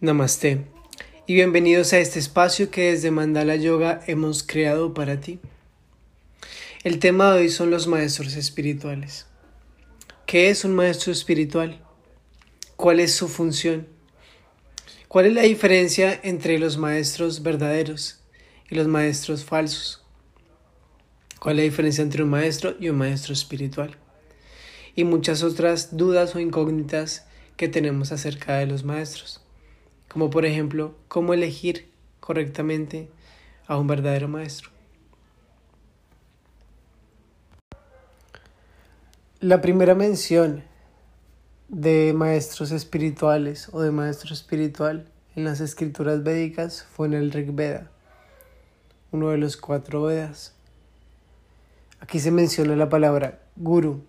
Namaste y bienvenidos a este espacio que desde Mandala Yoga hemos creado para ti. El tema de hoy son los maestros espirituales. ¿Qué es un maestro espiritual? ¿Cuál es su función? ¿Cuál es la diferencia entre los maestros verdaderos y los maestros falsos? ¿Cuál es la diferencia entre un maestro y un maestro espiritual? Y muchas otras dudas o incógnitas que tenemos acerca de los maestros como por ejemplo cómo elegir correctamente a un verdadero maestro. La primera mención de maestros espirituales o de maestro espiritual en las escrituras védicas fue en el Rig Veda, uno de los cuatro Vedas. Aquí se menciona la palabra guru.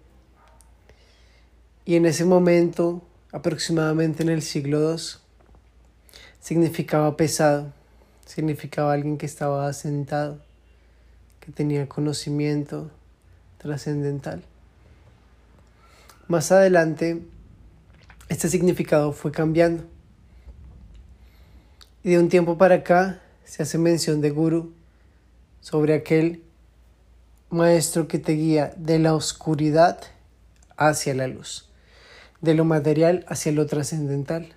Y en ese momento, aproximadamente en el siglo II, significaba pesado, significaba alguien que estaba asentado, que tenía conocimiento trascendental. Más adelante, este significado fue cambiando. Y de un tiempo para acá se hace mención de guru sobre aquel maestro que te guía de la oscuridad hacia la luz, de lo material hacia lo trascendental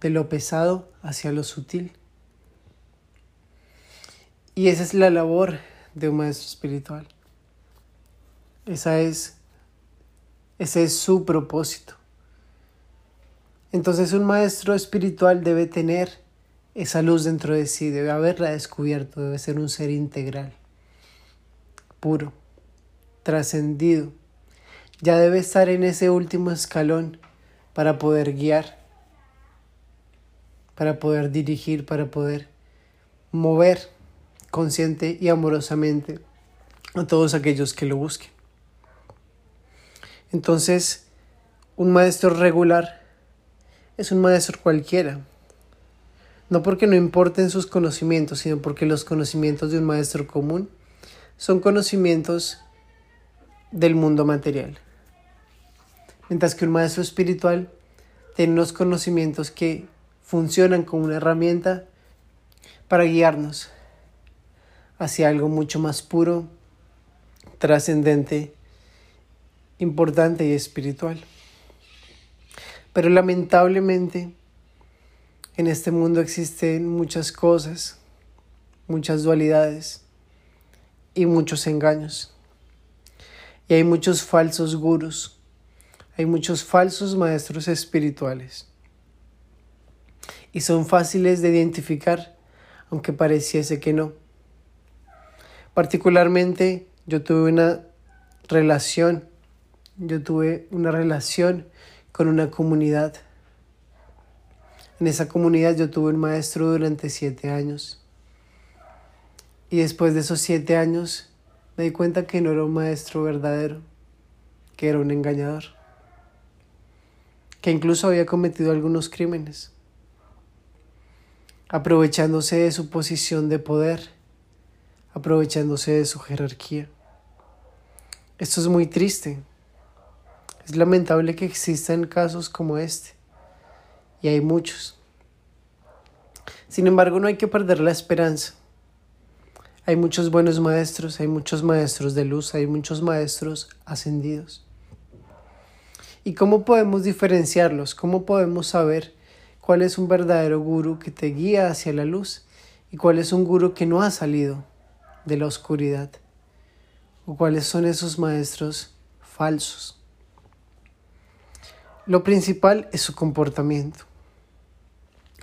de lo pesado hacia lo sutil. Y esa es la labor de un maestro espiritual. Esa es, ese es su propósito. Entonces un maestro espiritual debe tener esa luz dentro de sí, debe haberla descubierto, debe ser un ser integral, puro, trascendido. Ya debe estar en ese último escalón para poder guiar para poder dirigir, para poder mover consciente y amorosamente a todos aquellos que lo busquen. Entonces, un maestro regular es un maestro cualquiera. No porque no importen sus conocimientos, sino porque los conocimientos de un maestro común son conocimientos del mundo material. Mientras que un maestro espiritual tiene unos conocimientos que funcionan como una herramienta para guiarnos hacia algo mucho más puro, trascendente, importante y espiritual. Pero lamentablemente en este mundo existen muchas cosas, muchas dualidades y muchos engaños. Y hay muchos falsos gurus, hay muchos falsos maestros espirituales y son fáciles de identificar, aunque pareciese que no. Particularmente yo tuve una relación, yo tuve una relación con una comunidad. En esa comunidad yo tuve un maestro durante siete años. Y después de esos siete años me di cuenta que no era un maestro verdadero, que era un engañador, que incluso había cometido algunos crímenes aprovechándose de su posición de poder, aprovechándose de su jerarquía. Esto es muy triste. Es lamentable que existan casos como este, y hay muchos. Sin embargo, no hay que perder la esperanza. Hay muchos buenos maestros, hay muchos maestros de luz, hay muchos maestros ascendidos. ¿Y cómo podemos diferenciarlos? ¿Cómo podemos saber cuál es un verdadero guru que te guía hacia la luz y cuál es un guru que no ha salido de la oscuridad o cuáles son esos maestros falsos. Lo principal es su comportamiento,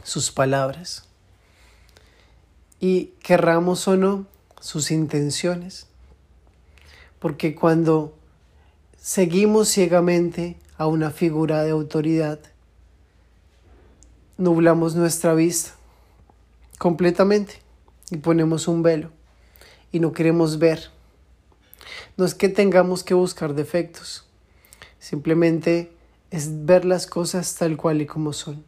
sus palabras y querramos o no sus intenciones, porque cuando seguimos ciegamente a una figura de autoridad, nublamos nuestra vista completamente y ponemos un velo y no queremos ver. No es que tengamos que buscar defectos, simplemente es ver las cosas tal cual y como son.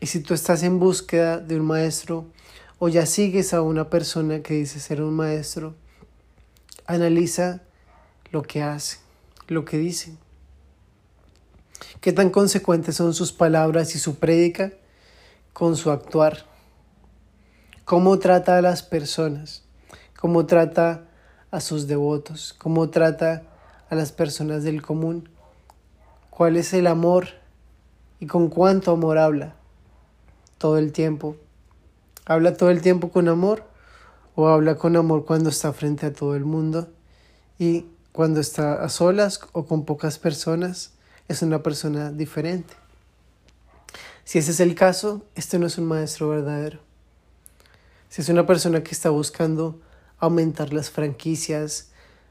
Y si tú estás en búsqueda de un maestro o ya sigues a una persona que dice ser un maestro, analiza lo que hace, lo que dice. ¿Qué tan consecuentes son sus palabras y su prédica con su actuar? ¿Cómo trata a las personas? ¿Cómo trata a sus devotos? ¿Cómo trata a las personas del común? ¿Cuál es el amor y con cuánto amor habla todo el tiempo? ¿Habla todo el tiempo con amor o habla con amor cuando está frente a todo el mundo y cuando está a solas o con pocas personas es una persona diferente? Si ese es el caso, este no es un maestro verdadero. Si es una persona que está buscando aumentar las franquicias,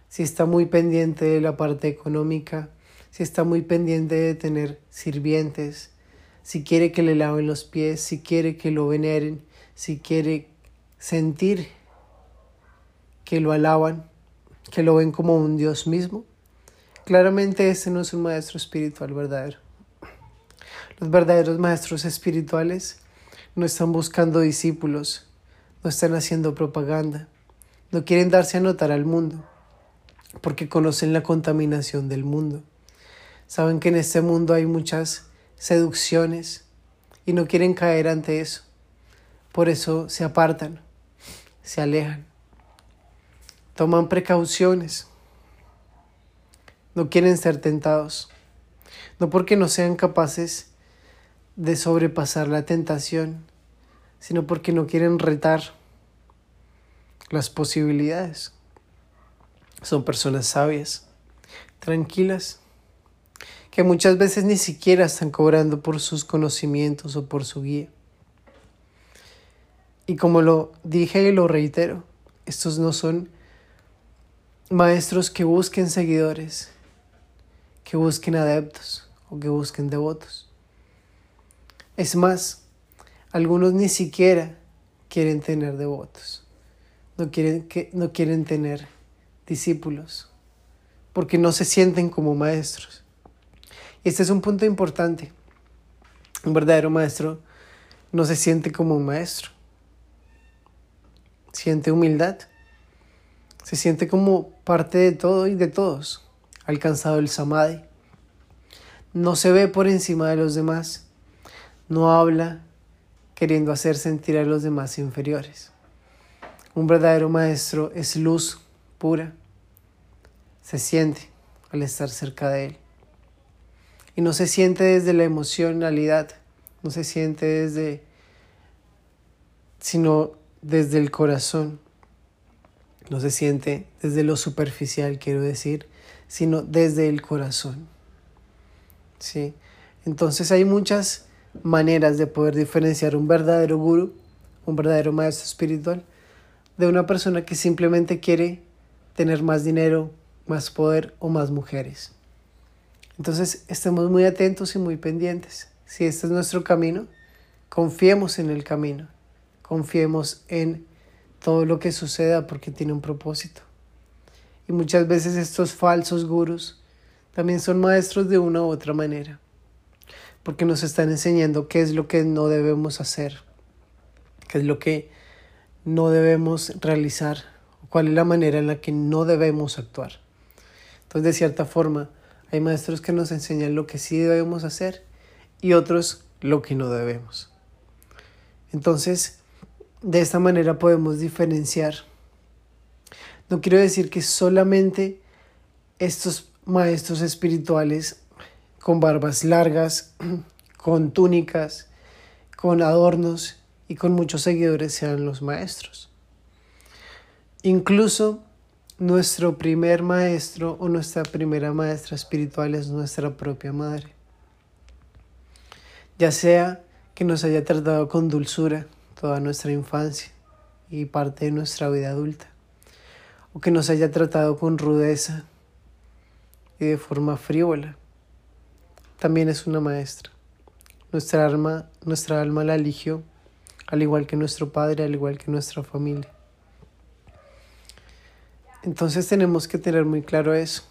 si está muy pendiente de la parte económica, si está muy pendiente de tener sirvientes, si quiere que le laven los pies, si quiere que lo veneren, si quiere sentir que lo alaban, que lo ven como un Dios mismo, claramente ese no es un maestro espiritual verdadero. Los verdaderos maestros espirituales no están buscando discípulos, no están haciendo propaganda, no quieren darse a notar al mundo, porque conocen la contaminación del mundo. Saben que en este mundo hay muchas seducciones y no quieren caer ante eso. Por eso se apartan, se alejan, toman precauciones, no quieren ser tentados, no porque no sean capaces de sobrepasar la tentación, sino porque no quieren retar las posibilidades. Son personas sabias, tranquilas, que muchas veces ni siquiera están cobrando por sus conocimientos o por su guía. Y como lo dije y lo reitero, estos no son maestros que busquen seguidores, que busquen adeptos o que busquen devotos. Es más, algunos ni siquiera quieren tener devotos, no quieren, que, no quieren tener discípulos, porque no se sienten como maestros. Este es un punto importante. Un verdadero maestro no se siente como un maestro. Siente humildad. Se siente como parte de todo y de todos. Alcanzado el samadhi. No se ve por encima de los demás. No habla queriendo hacer sentir a los demás inferiores. Un verdadero maestro es luz pura. Se siente al estar cerca de él. Y no se siente desde la emocionalidad, no se siente desde, sino desde el corazón. No se siente desde lo superficial, quiero decir, sino desde el corazón. ¿Sí? Entonces hay muchas maneras de poder diferenciar un verdadero guru, un verdadero maestro espiritual, de una persona que simplemente quiere tener más dinero, más poder o más mujeres. Entonces estemos muy atentos y muy pendientes. Si este es nuestro camino, confiemos en el camino, confiemos en todo lo que suceda porque tiene un propósito. Y muchas veces estos falsos gurus también son maestros de una u otra manera, porque nos están enseñando qué es lo que no debemos hacer, qué es lo que no debemos realizar, cuál es la manera en la que no debemos actuar. Entonces, de cierta forma, hay maestros que nos enseñan lo que sí debemos hacer y otros lo que no debemos. Entonces, de esta manera podemos diferenciar. No quiero decir que solamente estos maestros espirituales con barbas largas, con túnicas, con adornos y con muchos seguidores sean los maestros. Incluso nuestro primer maestro o nuestra primera maestra espiritual es nuestra propia madre. Ya sea que nos haya tratado con dulzura toda nuestra infancia y parte de nuestra vida adulta, o que nos haya tratado con rudeza y de forma frívola, también es una maestra. Nuestra alma, nuestra alma la eligió, al igual que nuestro padre, al igual que nuestra familia. Entonces tenemos que tener muy claro eso.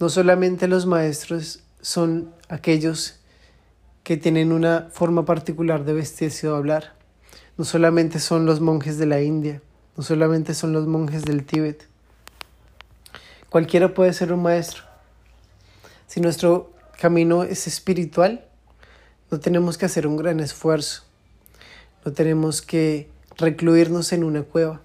No solamente los maestros son aquellos que tienen una forma particular de vestirse o hablar. No solamente son los monjes de la India, no solamente son los monjes del Tíbet. Cualquiera puede ser un maestro. Si nuestro camino es espiritual, no tenemos que hacer un gran esfuerzo, no tenemos que recluirnos en una cueva,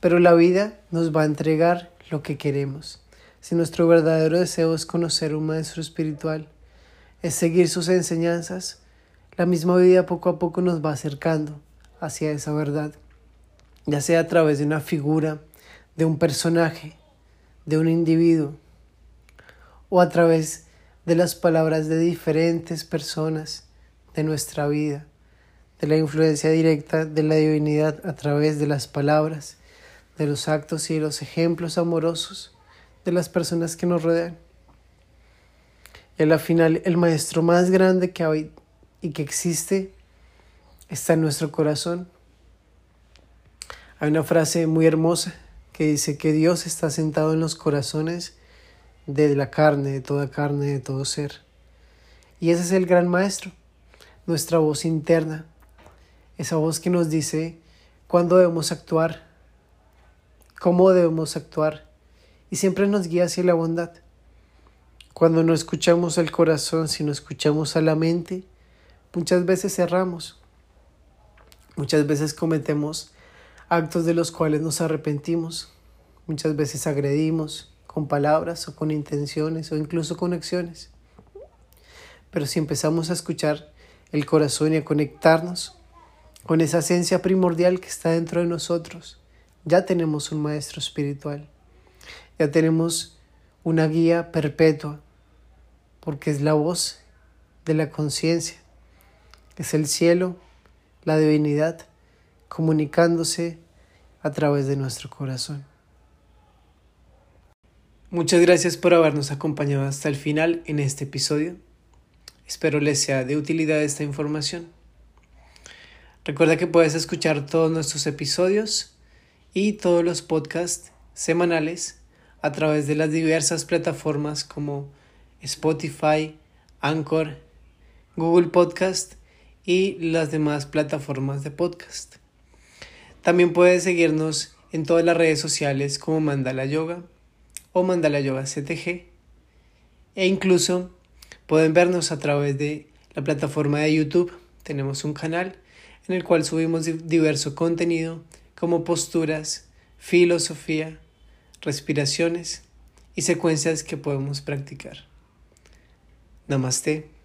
pero la vida nos va a entregar lo que queremos. Si nuestro verdadero deseo es conocer un maestro espiritual, es seguir sus enseñanzas, la misma vida poco a poco nos va acercando hacia esa verdad, ya sea a través de una figura, de un personaje, de un individuo, o a través de las palabras de diferentes personas de nuestra vida, de la influencia directa de la divinidad a través de las palabras, de los actos y de los ejemplos amorosos de las personas que nos rodean. Y a la final, el maestro más grande que hay y que existe está en nuestro corazón. Hay una frase muy hermosa que dice que Dios está sentado en los corazones de la carne, de toda carne, de todo ser. Y ese es el gran maestro, nuestra voz interna, esa voz que nos dice cuándo debemos actuar, cómo debemos actuar y siempre nos guía hacia la bondad. Cuando no escuchamos al corazón, sino escuchamos a la mente, muchas veces cerramos, muchas veces cometemos actos de los cuales nos arrepentimos, muchas veces agredimos con palabras o con intenciones o incluso con acciones. Pero si empezamos a escuchar el corazón y a conectarnos con esa esencia primordial que está dentro de nosotros, ya tenemos un maestro espiritual, ya tenemos una guía perpetua, porque es la voz de la conciencia, es el cielo, la divinidad, comunicándose a través de nuestro corazón. Muchas gracias por habernos acompañado hasta el final en este episodio. Espero les sea de utilidad esta información. Recuerda que puedes escuchar todos nuestros episodios y todos los podcasts semanales a través de las diversas plataformas como Spotify, Anchor, Google Podcast y las demás plataformas de podcast. También puedes seguirnos en todas las redes sociales como Mandala Yoga o Mandala Yoga CTG e incluso pueden vernos a través de la plataforma de YouTube. Tenemos un canal en el cual subimos diverso contenido como posturas, filosofía, respiraciones y secuencias que podemos practicar. Namaste.